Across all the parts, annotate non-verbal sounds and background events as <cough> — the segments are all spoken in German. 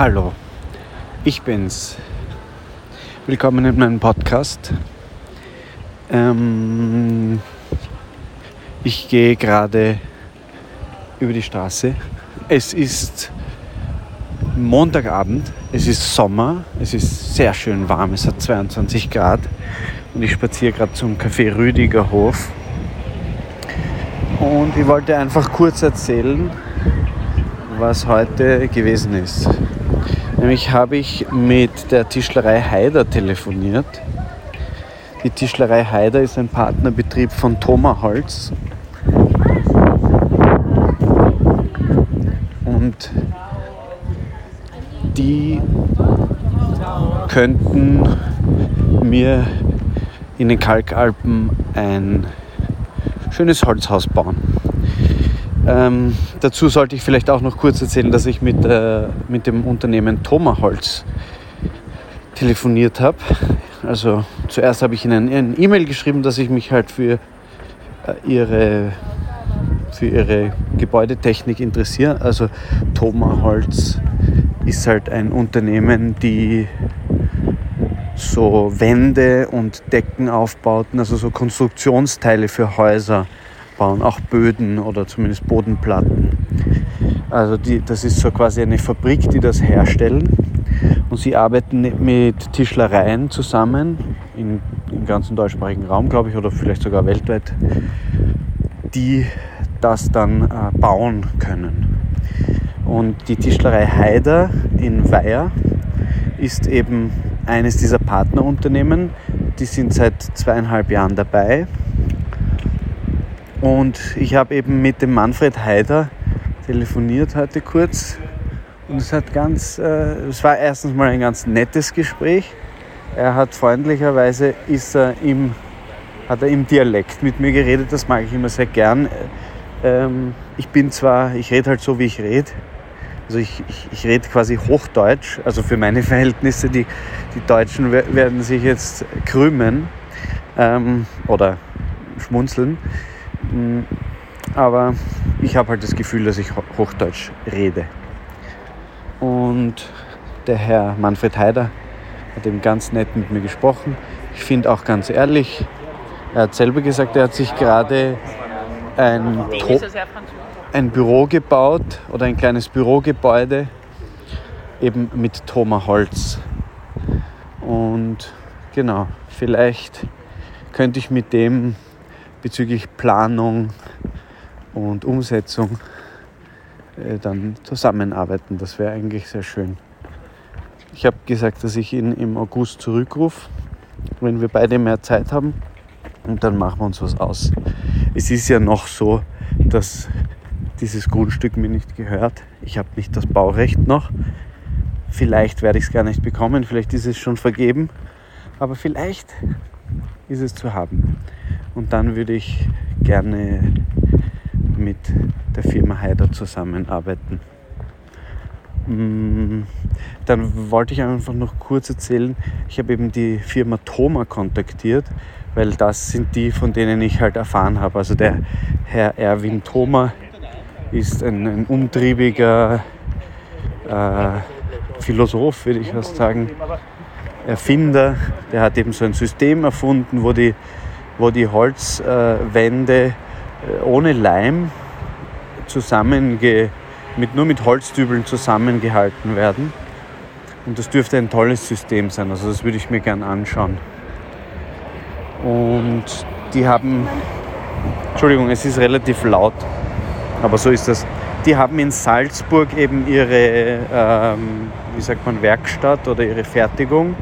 Hallo, ich bin's. Willkommen in meinem Podcast. Ähm, ich gehe gerade über die Straße. Es ist Montagabend, es ist Sommer, es ist sehr schön warm, es hat 22 Grad und ich spaziere gerade zum Café Rüdiger Hof. Und ich wollte einfach kurz erzählen, was heute gewesen ist. Nämlich habe ich mit der Tischlerei Haider telefoniert. Die Tischlerei Haider ist ein Partnerbetrieb von Thoma Holz. Und die könnten mir in den Kalkalpen ein schönes Holzhaus bauen. Ähm, dazu sollte ich vielleicht auch noch kurz erzählen, dass ich mit, äh, mit dem Unternehmen Thoma Holz telefoniert habe. Also zuerst habe ich ihnen eine E-Mail geschrieben, dass ich mich halt für äh, ihre, für ihre Gebäudetechnik interessiere. Also Thoma Holz ist halt ein Unternehmen, die so Wände und Deckenaufbauten, also so Konstruktionsteile für Häuser bauen, auch Böden oder zumindest Bodenplatten. Also die, das ist so quasi eine Fabrik, die das herstellen. Und sie arbeiten mit Tischlereien zusammen, in, im ganzen deutschsprachigen Raum, glaube ich, oder vielleicht sogar weltweit, die das dann äh, bauen können. Und die Tischlerei Haider in Weiher ist eben eines dieser Partnerunternehmen. Die sind seit zweieinhalb Jahren dabei und ich habe eben mit dem Manfred Haider telefoniert heute kurz. Und es hat ganz, äh, es war erstens mal ein ganz nettes Gespräch. Er hat freundlicherweise ist er im, hat er im Dialekt mit mir geredet. Das mag ich immer sehr gern. Ähm, ich bin zwar, ich rede halt so, wie ich rede. Also ich, ich, ich rede quasi Hochdeutsch, also für meine <laughs> Verhältnisse. Die, die Deutschen werden sich jetzt krümmen ähm, oder schmunzeln. Mm, aber ich habe halt das Gefühl, dass ich Hochdeutsch rede. Und der Herr Manfred Heider hat eben ganz nett mit mir gesprochen. Ich finde auch ganz ehrlich, er hat selber gesagt, er hat sich gerade ein, ein Büro gebaut oder ein kleines Bürogebäude eben mit Thoma Holz. Und genau, vielleicht könnte ich mit dem bezüglich Planung und Umsetzung äh, dann zusammenarbeiten. Das wäre eigentlich sehr schön. Ich habe gesagt, dass ich ihn im August zurückrufe, wenn wir beide mehr Zeit haben. Und dann machen wir uns was aus. Es ist ja noch so, dass dieses Grundstück mir nicht gehört. Ich habe nicht das Baurecht noch. Vielleicht werde ich es gar nicht bekommen, vielleicht ist es schon vergeben, aber vielleicht ist es zu haben. Und dann würde ich gerne mit der Firma Haider zusammenarbeiten. Mm, dann wollte ich einfach noch kurz erzählen, ich habe eben die Firma Thoma kontaktiert, weil das sind die, von denen ich halt erfahren habe. Also der Herr Erwin Thoma ist ein, ein umtriebiger äh, Philosoph, würde ich fast sagen, Erfinder. Der hat eben so ein System erfunden, wo die wo die Holzwände äh, ohne Leim zusammenge, mit, nur mit Holzdübeln zusammengehalten werden. Und das dürfte ein tolles System sein. Also das würde ich mir gern anschauen. Und die haben, Entschuldigung, es ist relativ laut, aber so ist das. Die haben in Salzburg eben ihre, ähm, wie sagt man, Werkstatt oder ihre Fertigung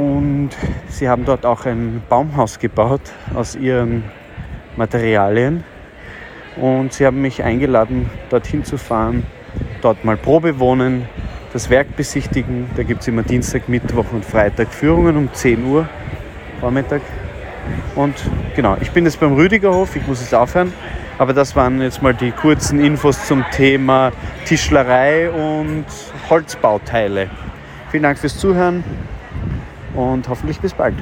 und sie haben dort auch ein Baumhaus gebaut aus ihren Materialien. Und sie haben mich eingeladen, dorthin zu fahren, dort mal Probe wohnen, das Werk besichtigen. Da gibt es immer Dienstag, Mittwoch und Freitag Führungen um 10 Uhr Vormittag. Und genau, ich bin jetzt beim Rüdigerhof, ich muss jetzt aufhören. Aber das waren jetzt mal die kurzen Infos zum Thema Tischlerei und Holzbauteile. Vielen Dank fürs Zuhören und hoffentlich bis bald.